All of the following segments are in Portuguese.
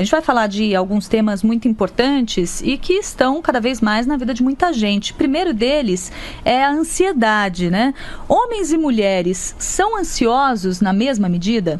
A gente vai falar de alguns temas muito importantes e que estão cada vez mais na vida de muita gente. O primeiro deles é a ansiedade, né? Homens e mulheres são ansiosos na mesma medida?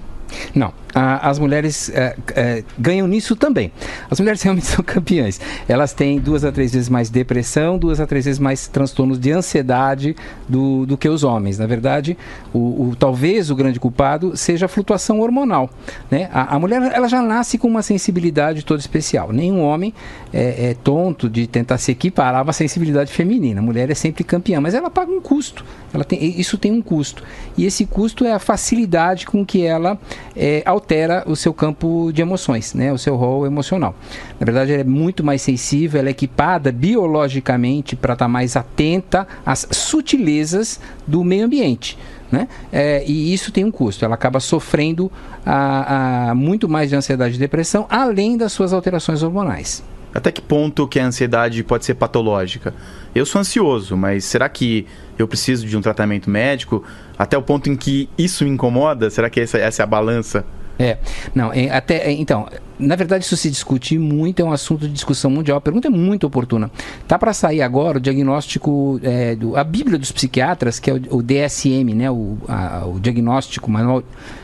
Não, as mulheres é, é, ganham nisso também. As mulheres realmente são campeãs. Elas têm duas a três vezes mais depressão, duas a três vezes mais transtornos de ansiedade do, do que os homens. Na verdade, o, o talvez o grande culpado seja a flutuação hormonal. Né? A, a, mulher ela já nasce com uma sensibilidade toda especial. Nenhum homem é, é tonto de tentar se equiparar uma sensibilidade feminina. A mulher é sempre campeã, mas ela paga um custo. Ela tem, isso tem um custo. E esse custo é a facilidade com que ela é, altera o seu campo de emoções, né? o seu rol emocional. Na verdade, ela é muito mais sensível, ela é equipada biologicamente para estar tá mais atenta às sutilezas do meio ambiente. Né? É, e isso tem um custo. Ela acaba sofrendo a, a, muito mais de ansiedade e depressão, além das suas alterações hormonais. Até que ponto que a ansiedade pode ser patológica? Eu sou ansioso, mas será que eu preciso de um tratamento médico? Até o ponto em que isso me incomoda? Será que essa, essa é a balança? É, não, é, até, é, então, na verdade isso se discute muito, é um assunto de discussão mundial, a pergunta é muito oportuna. Tá para sair agora o diagnóstico, é, do, a Bíblia dos Psiquiatras, que é o, o DSM, né, o, a, o diagnóstico, manual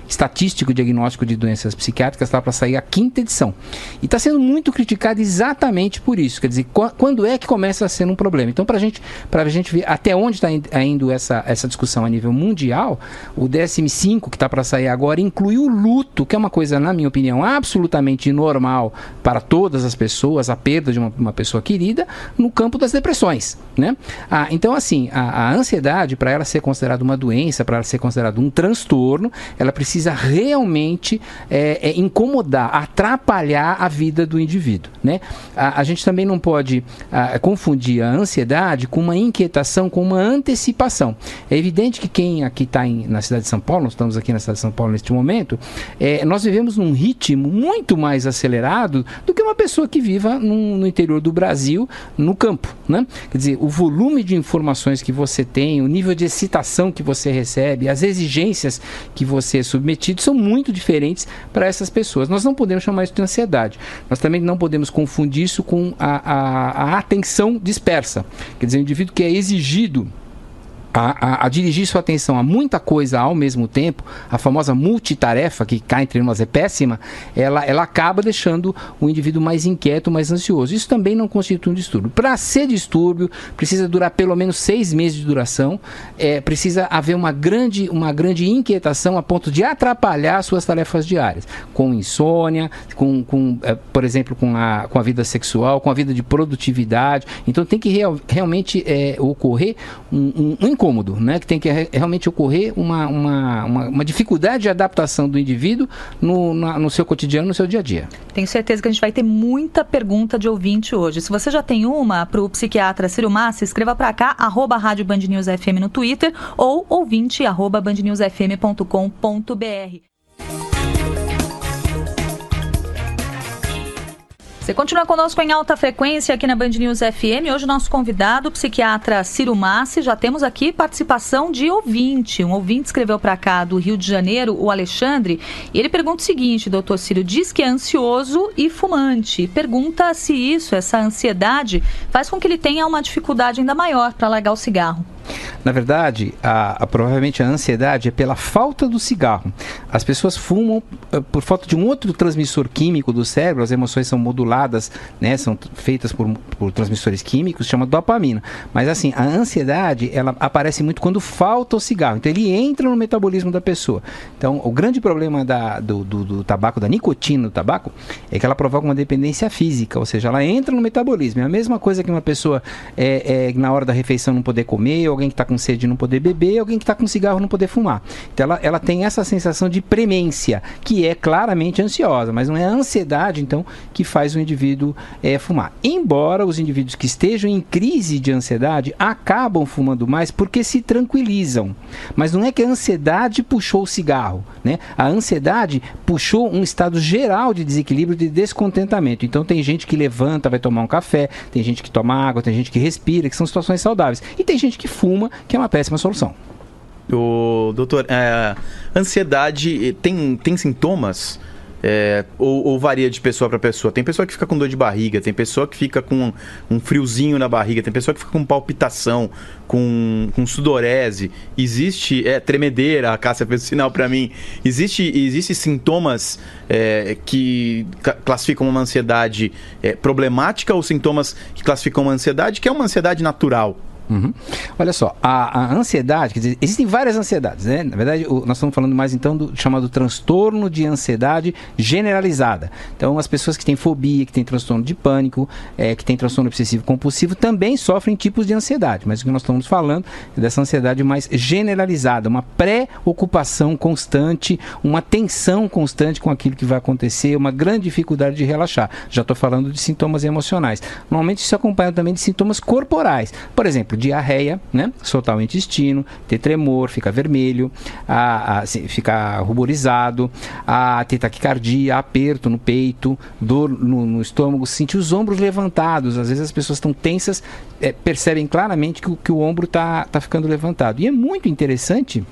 estatístico diagnóstico de doenças psiquiátricas, está para sair a quinta edição. E está sendo muito criticado exatamente por isso, quer dizer, qu quando é que começa a ser um problema. Então, para gente, a gente ver até onde está indo essa, essa discussão a nível mundial, o DSM-5, que está para sair agora, inclui o luto, que é uma coisa, na minha opinião, absolutamente normal para todas as pessoas, a perda de uma, uma pessoa querida, no campo das depressões. Né? Ah, então, assim, a, a ansiedade, para ela ser considerada uma doença, para ela ser considerada um transtorno, ela precisa realmente é, é, incomodar, atrapalhar a vida do indivíduo. Né? A, a gente também não pode a, confundir a ansiedade com uma inquietação, com uma antecipação. É evidente que quem aqui está na cidade de São Paulo, nós estamos aqui na cidade de São Paulo neste momento, é, nós vivemos num ritmo muito mais acelerado do que uma pessoa que viva no, no interior do Brasil, no campo. Né? Quer dizer, o volume de informações que você tem, o nível de excitação que você recebe, as exigências que você é submetido são muito diferentes para essas pessoas. Nós não podemos chamar isso de ansiedade. Nós também não podemos confundir isso com a, a, a atenção dispersa. Quer dizer, o indivíduo que é exigido a, a, a, dirigir sua atenção a muita coisa ao mesmo tempo, a famosa multitarefa, que cá entre nós é péssima, ela, ela acaba deixando o indivíduo mais inquieto, mais ansioso. Isso também não constitui um distúrbio. Para ser distúrbio, precisa durar pelo menos seis meses de duração, é, precisa haver uma grande, uma grande inquietação a ponto de atrapalhar suas tarefas diárias, com insônia, com, com é, por exemplo, com a, com a vida sexual, com a vida de produtividade. Então tem que real, realmente é, ocorrer um, um, um incômodo, né? que tem que re realmente ocorrer uma, uma, uma, uma, dificuldade de adaptação do indivíduo no, na, no seu cotidiano, no seu dia a dia. Tenho certeza que a gente vai ter muita pergunta de ouvinte hoje. Se você já tem uma para o psiquiatra Ciro Massa, escreva para cá, arroba Rádio Band News FM no Twitter ou ouvinte arroba bandnewsfm.com.br. Você continua conosco em alta frequência aqui na Band News FM. Hoje, nosso convidado, o psiquiatra Ciro Massi. Já temos aqui participação de ouvinte. Um ouvinte escreveu para cá do Rio de Janeiro, o Alexandre. E ele pergunta o seguinte: doutor Ciro, diz que é ansioso e fumante. Pergunta se isso, essa ansiedade, faz com que ele tenha uma dificuldade ainda maior para largar o cigarro. Na verdade, a, a, provavelmente a ansiedade é pela falta do cigarro. As pessoas fumam uh, por falta de um outro transmissor químico do cérebro, as emoções são moduladas, né, são feitas por, por transmissores químicos, chama dopamina. Mas assim, a ansiedade, ela aparece muito quando falta o cigarro. Então ele entra no metabolismo da pessoa. Então, o grande problema da, do, do, do tabaco, da nicotina do tabaco, é que ela provoca uma dependência física, ou seja, ela entra no metabolismo. É a mesma coisa que uma pessoa é, é na hora da refeição não poder comer, alguém que está com sede não poder beber, alguém que está com cigarro não poder fumar. Então ela, ela tem essa sensação de premência, que é claramente ansiosa, mas não é a ansiedade, então, que faz o indivíduo é, fumar. Embora os indivíduos que estejam em crise de ansiedade acabam fumando mais porque se tranquilizam. Mas não é que a ansiedade puxou o cigarro, né? A ansiedade puxou um estado geral de desequilíbrio, de descontentamento. Então tem gente que levanta, vai tomar um café, tem gente que toma água, tem gente que respira, que são situações saudáveis. E tem gente que fuma uma, que é uma péssima solução. O doutor, é, ansiedade tem, tem sintomas? É, ou, ou, varia de pessoa para pessoa? Tem pessoa que fica com dor de barriga, tem pessoa que fica com um friozinho na barriga, tem pessoa que fica com palpitação, com, com sudorese. Existe é, tremedeira, a Cássia fez sinal para mim. Existe, existe sintomas é, que classificam uma ansiedade é, problemática ou sintomas que classificam uma ansiedade que é uma ansiedade natural? Uhum. Olha só, a, a, ansiedade, quer dizer, existem várias ansiedades, né? Na verdade, o, nós estamos falando mais então do chamado transtorno de ansiedade generalizada. Então, as pessoas que têm fobia, que têm transtorno de pânico, é, que têm transtorno obsessivo compulsivo, também sofrem tipos de ansiedade. Mas o que nós estamos falando é dessa ansiedade mais generalizada, uma pré-ocupação constante, uma tensão constante com aquilo que vai acontecer, uma grande dificuldade de relaxar. Já estou falando de sintomas emocionais. Normalmente isso acompanha também de sintomas corporais. Por exemplo, diarreia, né? soltar o intestino, ter tremor, ficar vermelho, a, a, ficar ruborizado, a ter taquicardia, aperto no peito, dor no, no, estômago, sentir os ombros levantados. Às vezes as pessoas estão tensas, é, percebem claramente que, que o ombro está tá ficando levantado. E é muito interessante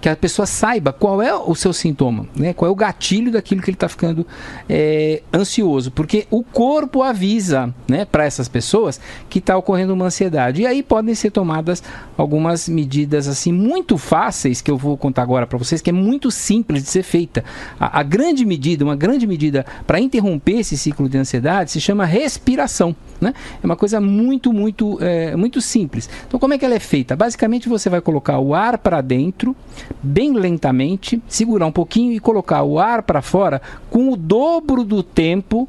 que a pessoa saiba qual é o seu sintoma, né? qual é o gatilho daquilo que ele está ficando é, ansioso, porque o corpo avisa né, para essas pessoas que está ocorrendo uma ansiedade. E aí podem ser tomadas algumas medidas assim muito fáceis que eu vou contar agora para vocês, que é muito simples de ser feita. A, a grande medida, uma grande medida para interromper esse ciclo de ansiedade se chama respiração. Né? É uma coisa muito, muito, é, muito simples. Então, como é que ela é feita? Basicamente, você vai colocar o ar para dentro, bem lentamente, segurar um pouquinho e colocar o ar para fora com o dobro do tempo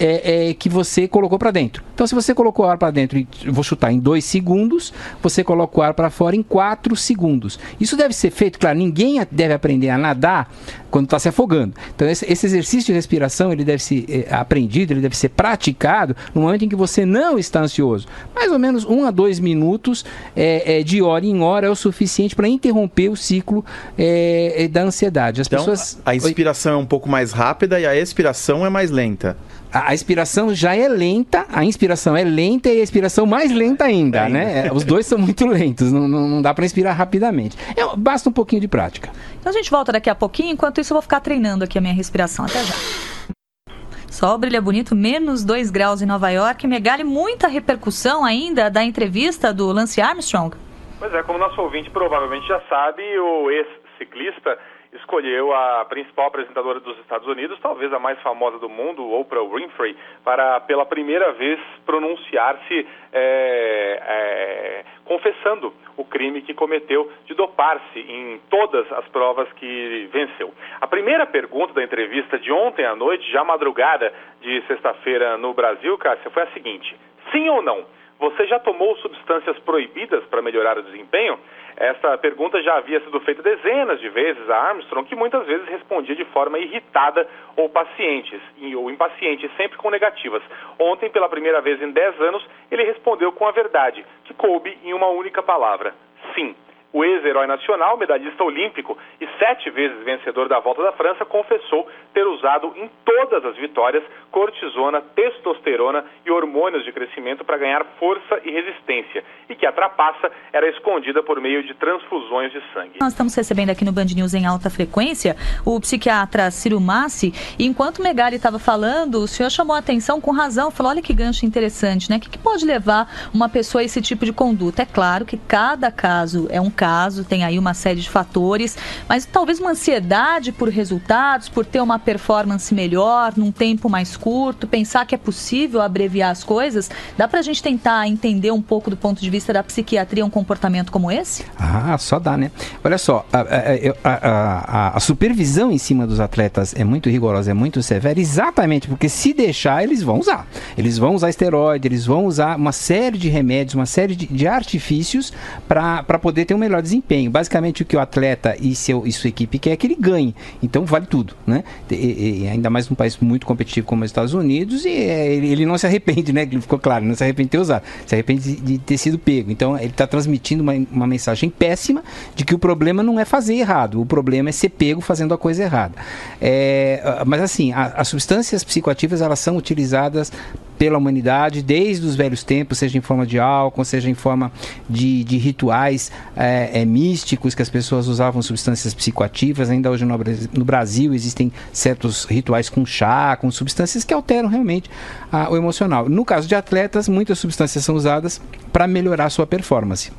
é, é, que você colocou para dentro. Então, se você colocou o ar para dentro, vou chutar em 2 segundos, você coloca o ar para fora em 4 segundos. Isso deve ser feito, claro, ninguém deve aprender a nadar quando está se afogando. Então, esse, esse, exercício de respiração, ele deve ser é, aprendido, ele deve ser praticado no momento em que você não está ansioso. Mais ou menos 1 um a 2 minutos é, de hora em hora é o suficiente para interromper o ciclo da ansiedade. As então, pessoas... a inspiração é um pouco mais rápida e a expiração é mais lenta a, expiração já é lenta, a inspiração é lenta e a expiração mais lenta ainda, né? É, os dois são muito lentos, não, não, não dá para inspirar rapidamente. É, basta um pouquinho de prática. Então a gente volta daqui a pouquinho, enquanto isso eu vou ficar treinando aqui a minha respiração. Até já. Sol brilha bonito, menos 2 graus em Nova York. Megali, muita repercussão ainda da entrevista do Lance Armstrong. Pois é, como nosso ouvinte provavelmente já sabe, o ex-ciclista escolheu a principal apresentadora dos Estados Unidos, talvez a mais famosa do mundo, Oprah Winfrey, para pela primeira vez pronunciar-se é, é, confessando o crime que cometeu de dopar-se em todas as provas que venceu. A primeira pergunta da entrevista de ontem à noite, já madrugada de sexta-feira no Brasil, Cássia, foi a seguinte: sim ou não? Você já tomou substâncias proibidas para melhorar o desempenho? Essa pergunta já havia sido feita dezenas de vezes a Armstrong, que muitas vezes respondia de forma irritada ou paciente, ou impaciente, sempre com negativas. Ontem, pela primeira vez em 10 anos, ele respondeu com a verdade, que coube em uma única palavra: sim. O ex-herói nacional, medalhista olímpico e sete vezes vencedor da Volta da França, confessou ter usado em todas as vitórias cortisona, testosterona e hormônios de crescimento para ganhar força e resistência, e que a trapaça era escondida por meio de transfusões de sangue. Nós estamos recebendo aqui no Band News em alta frequência o psiquiatra Ciro Massi, e enquanto Megali estava falando, o senhor chamou a atenção com razão, falou: olha que gancho interessante, né? O que, que pode levar uma pessoa a esse tipo de conduta? É claro que cada caso é um caso, tem aí uma série de fatores, mas talvez uma ansiedade por resultados, por ter uma performance melhor, num tempo mais curto, pensar que é possível abreviar as coisas. Dá para a gente tentar entender um pouco do ponto de vista da psiquiatria um comportamento como esse? Ah, só dá, né? Olha só, a, a, a, a supervisão em cima dos atletas é muito rigorosa, é muito severa, exatamente porque se deixar, eles vão usar. Eles vão usar esteroide, eles vão usar uma série de remédios, uma série de, de artifícios para poder ter um melhor desempenho. Basicamente, o que o atleta e, seu, e sua equipe quer é que ele ganhe. Então, vale tudo, né? E, e ainda mais num país muito competitivo como os Estados Unidos, e é, ele, ele, não se arrepende, né? Ficou claro, não se arrepende de ter usado, se arrepende de, ter sido pego. Então, ele está transmitindo uma, uma mensagem péssima de que o problema não é fazer errado, o problema é ser pego fazendo a coisa errada. É, mas, assim, a, as substâncias psicoativas, elas são utilizadas pela humanidade desde os velhos tempos, seja em forma de álcool, seja em forma de, de rituais é, é, místicos que as pessoas usavam substâncias psicoativas. Ainda hoje no, no, Brasil existem certos rituais com chá, com substâncias que alteram realmente a, o emocional. No caso de atletas, muitas substâncias são usadas para melhorar a sua performance.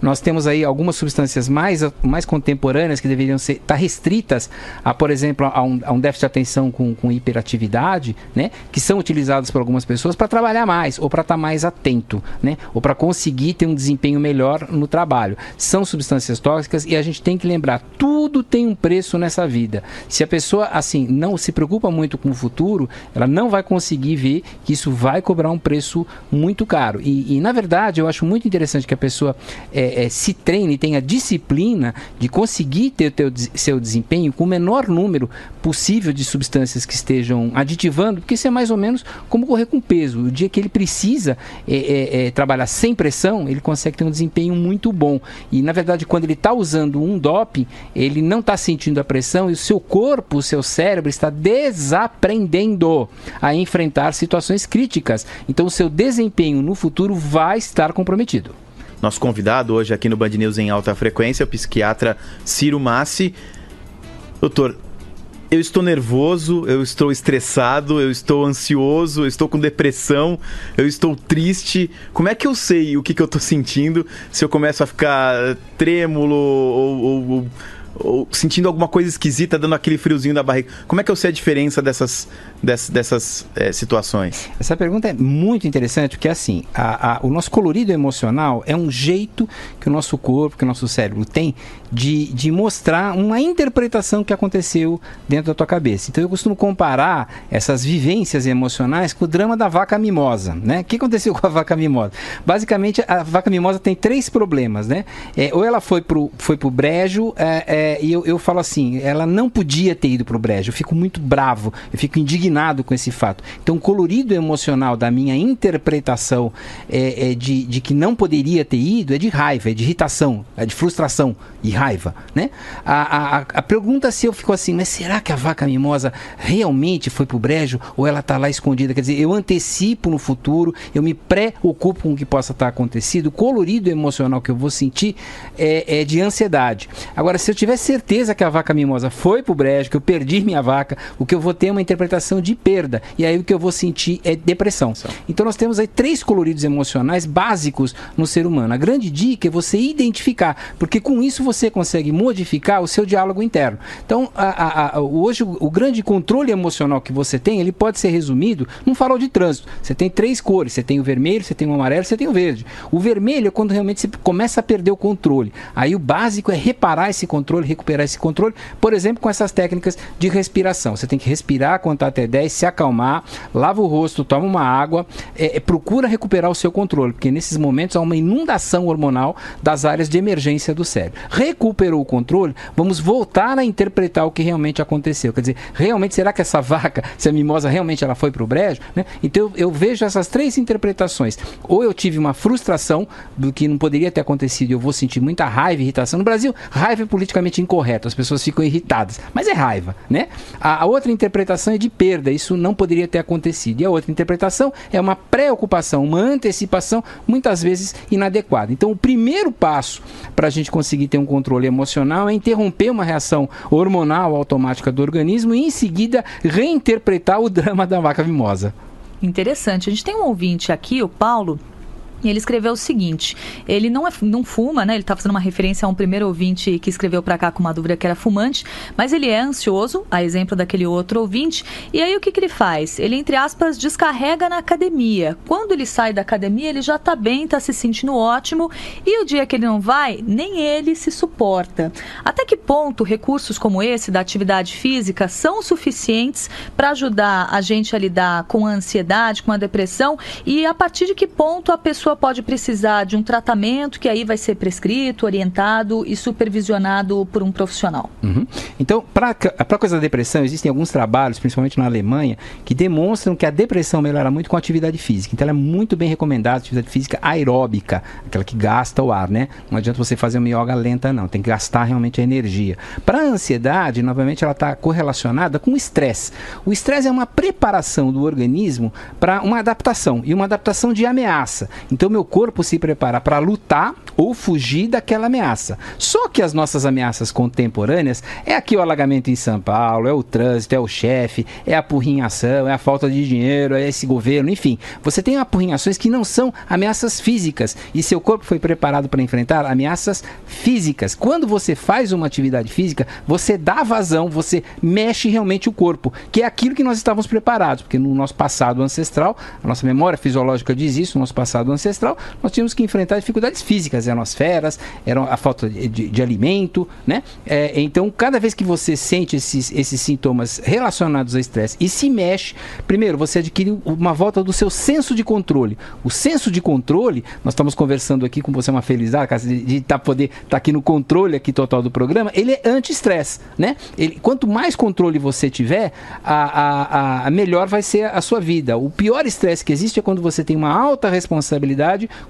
Nós temos aí algumas substâncias mais, mais contemporâneas que deveriam ser tá restritas a, por exemplo, a um, a um déficit de atenção com, com hiperatividade, né? Que são utilizadas por algumas pessoas para trabalhar mais ou para estar tá mais atento, né? Ou para conseguir ter um desempenho melhor no trabalho. São substâncias tóxicas e a gente tem que lembrar, tudo tem um preço nessa vida. Se a pessoa assim não se preocupa muito com o futuro, ela não vai conseguir ver que isso vai cobrar um preço muito caro. E, e na verdade, eu acho muito interessante que a pessoa é, é, se treine tenha disciplina de conseguir ter o teu, seu desempenho com o menor número possível de substâncias que estejam aditivando, porque isso é mais ou menos como correr com peso. O dia que ele precisa é, é, é trabalhar sem pressão, ele consegue ter um desempenho muito bom. E na verdade, quando ele está usando um doping, ele não está sentindo a pressão e o seu corpo, o seu cérebro está desaprendendo a enfrentar situações críticas. Então, o seu desempenho no futuro vai estar comprometido. Nosso convidado hoje aqui no Band News em alta frequência, o psiquiatra Ciro Massi. Doutor, eu estou nervoso, eu estou estressado, eu estou ansioso, eu estou com depressão, eu estou triste. Como é que eu sei o que, que eu estou sentindo se eu começo a ficar trêmulo ou, ou, ou ou sentindo alguma coisa esquisita, dando aquele friozinho da barriga. Como é que eu sei a diferença dessas, dessas, dessas é, situações? Essa pergunta é muito interessante, porque assim, a, a, o nosso colorido emocional é um jeito que o nosso corpo, que o nosso cérebro tem de, de mostrar uma interpretação que aconteceu dentro da tua cabeça. Então eu costumo comparar essas vivências emocionais com o drama da vaca mimosa. Né? O que aconteceu com a vaca mimosa? Basicamente, a vaca mimosa tem três problemas. Né? É, ou ela foi pro, foi pro brejo, é, é, e eu, eu falo assim, ela não podia ter ido pro brejo. Eu fico muito bravo, eu fico indignado com esse fato. Então o colorido emocional da minha interpretação é, é de, de que não poderia ter ido é de raiva, é de irritação, é de frustração e raiva, né? A, a, a pergunta se eu fico assim, mas será que a vaca mimosa realmente foi pro brejo ou ela está lá escondida? Quer dizer, eu antecipo no futuro, eu me preocupo com o que possa estar acontecido, o colorido emocional que eu vou sentir é, é de ansiedade. Agora, se eu tiver certeza que a vaca mimosa foi pro brejo, que eu perdi minha vaca, o que eu vou ter é uma interpretação de perda. E aí o que eu vou sentir é depressão. Então nós temos aí três coloridos emocionais básicos no ser humano. A grande dica é você identificar, porque com isso você consegue modificar o seu diálogo interno. Então, a, a, a, hoje, o, o, grande controle emocional que você tem, ele pode ser resumido num farol de trânsito. Você tem três cores, você tem o vermelho, você tem o amarelo, você tem o verde. O vermelho é quando realmente você começa a perder o controle. Aí o básico é reparar esse controle, recuperar esse controle, por exemplo, com essas técnicas de respiração. Você tem que respirar, contar até 10, se acalmar, lava o rosto, toma uma água, é, é, procura recuperar o seu controle, porque nesses momentos há uma inundação hormonal das áreas de emergência do cérebro recuperou o controle, vamos voltar a interpretar o que realmente aconteceu. Quer dizer, realmente será que essa vaca, se a mimosa realmente ela foi para o brejo? Né? Então eu, eu, vejo essas três interpretações. Ou eu tive uma frustração do que não poderia ter acontecido, eu vou sentir muita raiva, irritação. No Brasil, raiva é politicamente incorreto, as pessoas ficam irritadas, mas é raiva, né? A, a outra interpretação é de perda, isso não poderia ter acontecido. E a outra interpretação é uma preocupação, uma antecipação, muitas vezes inadequada. Então o primeiro passo para a gente conseguir ter um controle emocional é interromper uma reação hormonal automática do organismo e em seguida reinterpretar o drama da vaca mimosa. Interessante. A gente tem um ouvinte aqui, o Paulo, e ele escreveu o seguinte: ele não, é, não fuma, né? Ele está fazendo uma referência a um primeiro ouvinte que escreveu para cá com uma dúvida que era fumante, mas ele é ansioso, a exemplo daquele outro ouvinte. E aí o que, que ele faz? Ele, entre aspas, descarrega na academia. Quando ele sai da academia, ele já está bem, está se sentindo ótimo, e o dia que ele não vai, nem ele se suporta. Até que ponto recursos como esse da atividade física são suficientes para ajudar a gente a lidar com a ansiedade, com a depressão, e a partir de que ponto a pessoa pessoa pode precisar de um tratamento que aí vai ser prescrito, orientado e supervisionado por um profissional? Uhum. Então, para a coisa da depressão, existem alguns trabalhos, principalmente na Alemanha, que demonstram que a depressão melhora muito com atividade física. Então, ela é muito bem recomendada, atividade física aeróbica, aquela que gasta o ar, né? Não adianta você fazer uma yoga lenta, não. Tem que gastar realmente a energia. Para a ansiedade, novamente, ela está correlacionada com o estresse. O estresse é uma preparação do organismo para uma adaptação e uma adaptação de ameaça. Então, meu corpo se prepara para lutar ou fugir daquela ameaça. Só que as nossas ameaças contemporâneas é aqui o alagamento em São Paulo, é o trânsito, é o chefe, é a apurrinhação, é a falta de dinheiro, é esse governo, enfim. Você tem apurrinhações que não são ameaças físicas e seu corpo foi preparado para enfrentar ameaças físicas. Quando você faz uma atividade física, você dá vazão, você mexe realmente o corpo, que é aquilo que nós estávamos preparados, porque no nosso passado ancestral, a nossa memória fisiológica diz isso, no nosso passado ancestral, nós tínhamos que enfrentar dificuldades físicas, eram as feras, eram a falta de, de, de alimento, né? É, então, cada vez que você sente esses, esses sintomas relacionados ao estresse e se mexe, primeiro, você adquire uma volta do seu senso de controle. O senso de controle, nós estamos conversando aqui com você, uma felicidade, de, de tá, poder estar tá aqui no controle aqui total do programa, ele é anti-estresse, né? Ele, quanto mais controle você tiver, a, a, a melhor vai ser a sua vida. O pior estresse que existe é quando você tem uma alta responsabilidade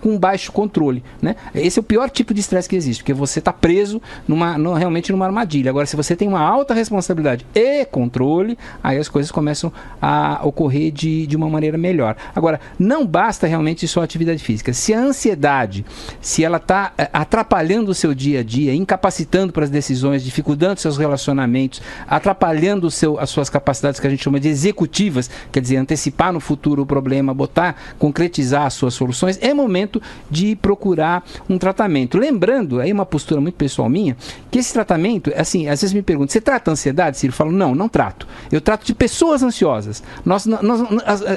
com baixo controle, né? Esse é o pior tipo de estresse que existe, porque você está preso numa, realmente numa armadilha. Agora, se você tem uma alta responsabilidade e controle, aí as coisas começam a ocorrer de, de uma maneira melhor. Agora, não basta realmente só atividade física. Se a ansiedade, se ela está é, atrapalhando o seu dia a dia, incapacitando para as decisões, dificultando seus relacionamentos, atrapalhando seu, as suas capacidades que a gente chama de executivas, quer dizer, antecipar no futuro o problema, botar, concretizar as suas soluções, é momento de procurar um tratamento. Lembrando, aí uma postura muito pessoal minha, que esse tratamento, assim, às vezes me perguntam, você trata ansiedade, Ciro? Eu falo, não, não trato. Eu trato de pessoas ansiosas. Nós, nós, nós,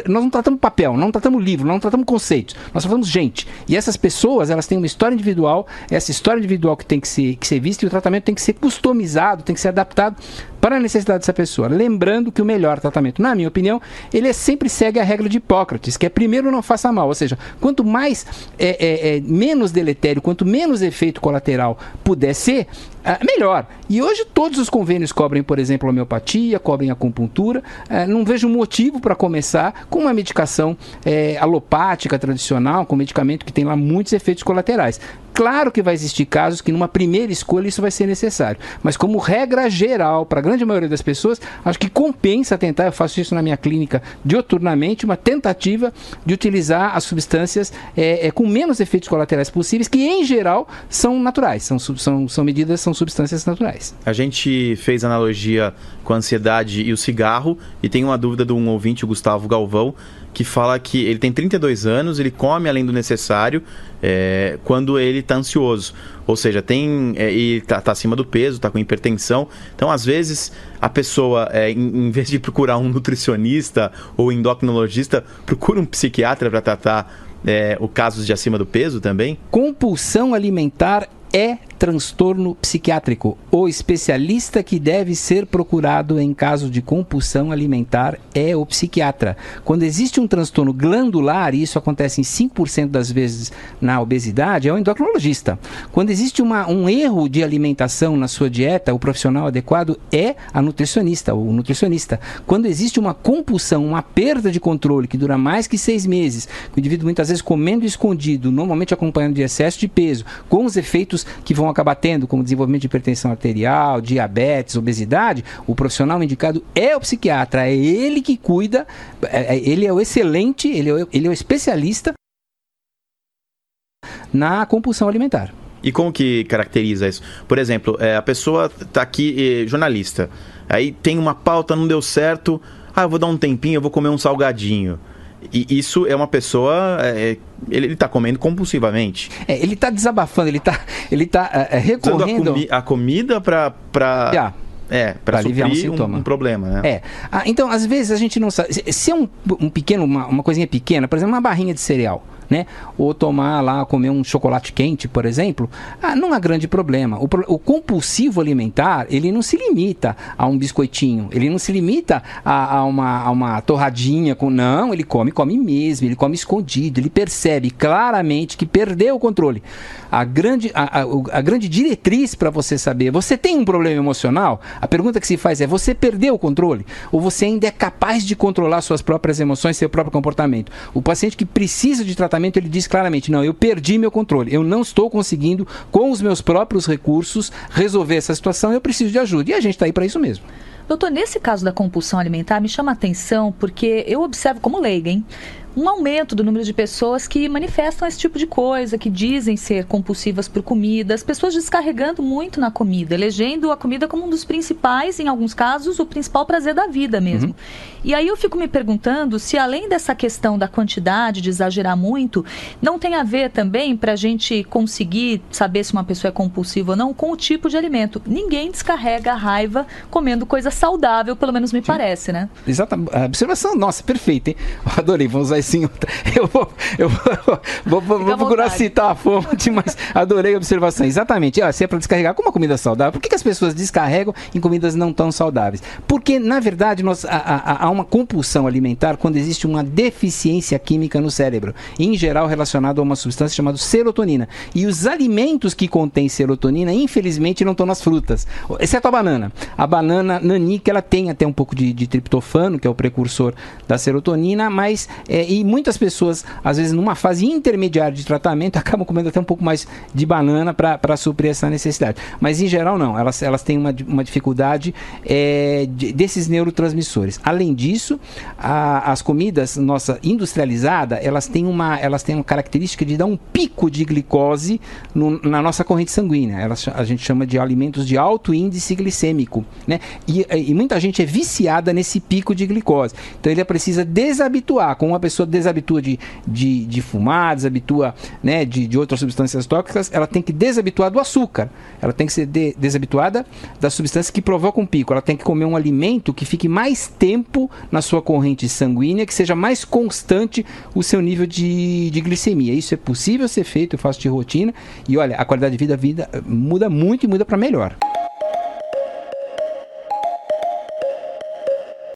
nós não tratamos papel, não tratamos livro, não tratamos conceitos, nós tratamos gente. E essas pessoas, elas têm uma história individual, essa história individual que tem que ser, que ser vista e o tratamento tem que ser customizado, tem que ser adaptado para a necessidade dessa pessoa. Lembrando que o melhor tratamento, na minha opinião, ele é sempre segue a regra de Hipócrates, que é primeiro não faça mal. Ou seja, quanto mais é, é, é menos deletério, quanto menos efeito colateral puder ser, é, melhor. E hoje todos os convênios cobrem, por exemplo, homeopatia, cobrem acupuntura. É, não vejo motivo para começar com uma medicação é, alopática tradicional, com medicamento que tem lá muitos efeitos colaterais. Claro que vai existir casos que numa primeira escolha isso vai ser necessário, mas como regra geral, para a grande maioria das pessoas, acho que compensa tentar, eu faço isso na minha clínica dioturnamente, uma tentativa de utilizar as substâncias é, com menos efeitos colaterais possíveis, que em geral são naturais, são, são, são medidas, são substâncias naturais. A gente fez analogia com a ansiedade e o cigarro, e tem uma dúvida de um ouvinte, o Gustavo Galvão, que fala que ele tem 32 anos, ele come além do necessário é, quando ele está ansioso. Ou seja, tem é, e está tá acima do peso, está com hipertensão. Então, às vezes, a pessoa, é, em, em, vez de procurar um nutricionista ou endocrinologista, procura um psiquiatra para tratar é, o casos de acima do peso também? Compulsão alimentar é transtorno psiquiátrico. O especialista que deve ser procurado em caso de compulsão alimentar é o psiquiatra. Quando existe um transtorno glandular, e isso acontece em 5% das vezes na obesidade, é o endocrinologista. Quando existe uma, um erro de alimentação na sua dieta, o profissional adequado é a nutricionista, o nutricionista. Quando existe uma compulsão, uma perda de controle que dura mais que seis meses, o indivíduo muitas vezes comendo escondido, normalmente acompanhando de excesso de peso, com os efeitos que vão acabar tendo, como desenvolvimento de hipertensão arterial, diabetes, obesidade, o profissional indicado é o psiquiatra, é ele que cuida, é, é, ele é o excelente, ele é o, ele é o especialista na compulsão alimentar. E como que caracteriza isso? Por exemplo, é, a pessoa está aqui, jornalista, aí tem uma pauta, não deu certo, ah, eu vou dar um tempinho, eu vou comer um salgadinho. E isso é uma pessoa. É, ele, está comendo compulsivamente. É, ele está desabafando, ele está ele tá, é, é recorrendo. A, comi a, comida para. Pra... Yeah. É, para aliviar um sintoma. Um, um, problema, né? É. Ah, então, às vezes a gente não sabe. Se é um, um pequeno, uma, uma coisinha pequena, por exemplo, uma barrinha de cereal né? Ou tomar lá, comer um chocolate quente, por exemplo, ah, não há grande problema. O, o, compulsivo alimentar, ele não se limita a um biscoitinho, ele não se limita a, a, uma, a uma torradinha com. Não, ele come, come mesmo, ele come escondido, ele percebe claramente que perdeu o controle. A grande, a, a, a grande diretriz para você saber, você tem um problema emocional? A pergunta que se faz é: você perdeu o controle? Ou você ainda é capaz de controlar suas próprias emoções, seu próprio comportamento? O paciente que precisa de tratamento, ele diz claramente: não, eu perdi meu controle, eu não estou conseguindo, com os meus próprios recursos, resolver essa situação, eu preciso de ajuda. E a gente está aí para isso mesmo. Doutor, nesse caso da compulsão alimentar, me chama a atenção porque eu observo como leiga, hein? Um aumento do número de pessoas que manifestam esse tipo de coisa, que dizem ser compulsivas por comida, as pessoas descarregando muito na comida, elegendo a comida como um dos principais, em alguns casos, o principal prazer da vida mesmo. Uhum. E aí eu fico me perguntando se além dessa questão da quantidade, de exagerar muito, não tem a ver também para a gente conseguir saber se uma pessoa é compulsiva ou não com o tipo de alimento. Ninguém descarrega a raiva comendo coisa saudável, pelo menos me Sim. parece, né? Exato. A observação, nossa, perfeita, hein? Adorei, vamos usar assim. Eu vou, eu vou, vou, vou, procurar citar a fonte, mas adorei a observação. Exatamente. Ah, se é para descarregar com uma comida saudável, por que, que, as pessoas descarregam em comidas não tão saudáveis? Porque, na verdade, nós, há, há uma compulsão alimentar quando existe uma deficiência química no cérebro, em geral relacionado a uma substância chamada serotonina. E os alimentos que contêm serotonina, infelizmente, não estão nas frutas, exceto a banana. A banana nanica, ela tem até um pouco de, de triptofano, que é o precursor da serotonina, mas é, e muitas pessoas, às vezes, numa fase intermediária de tratamento, acabam comendo até um pouco mais de banana para suprir essa necessidade. Mas, em geral, não. Elas, elas têm uma, uma dificuldade é, de, desses neurotransmissores. Além disso, a, as comidas nossa industrializada, elas têm, uma, elas têm uma característica de dar um pico de glicose no, na nossa corrente sanguínea. Elas, a gente chama de alimentos de alto índice glicêmico. Né? E, e muita gente é viciada nesse pico de glicose. Então, ele precisa desabituar com uma pessoa pessoa desabitua de, de, de fumar, desabitua né, de, de outras substâncias tóxicas, ela tem que desabituar do açúcar. Ela tem que ser de, desabituada das substâncias que provocam pico. Ela tem que comer um alimento que fique mais tempo na sua corrente sanguínea, que seja mais constante o seu nível de, de glicemia. Isso é possível ser feito, eu faço de rotina. E olha, a qualidade de vida, vida muda muito e muda para melhor.